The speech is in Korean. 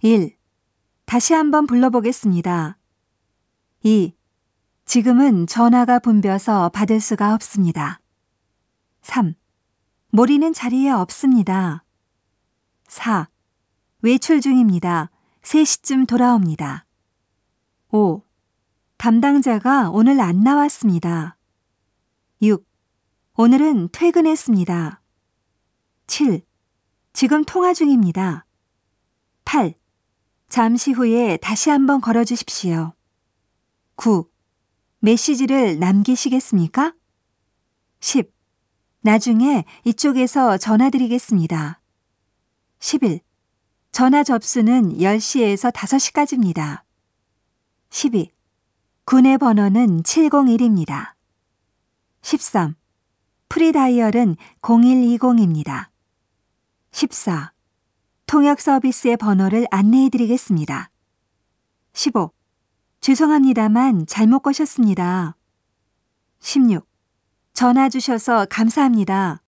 1. 다시 한번 불러보겠습니다. 2. 지금은 전화가 붐벼서 받을 수가 없습니다. 3. 모리는 자리에 없습니다. 4. 외출 중입니다. 3시쯤 돌아옵니다. 5. 담당자가 오늘 안 나왔습니다. 6. 오늘은 퇴근했습니다. 7. 지금 통화 중입니다. 8. 잠시 후에 다시 한번 걸어주십시오. 9. 메시지를 남기시겠습니까? 10. 나중에 이쪽에서 전화드리겠습니다. 11. 전화 접수는 10시에서 5시까지입니다. 12. 군의 번호는 701입니다. 13. 프리다이얼은 0120입니다. 14. 통역 서비스의 번호를 안내해 드리겠습니다. 15. 죄송합니다만 잘못 거셨습니다. 16. 전화 주셔서 감사합니다.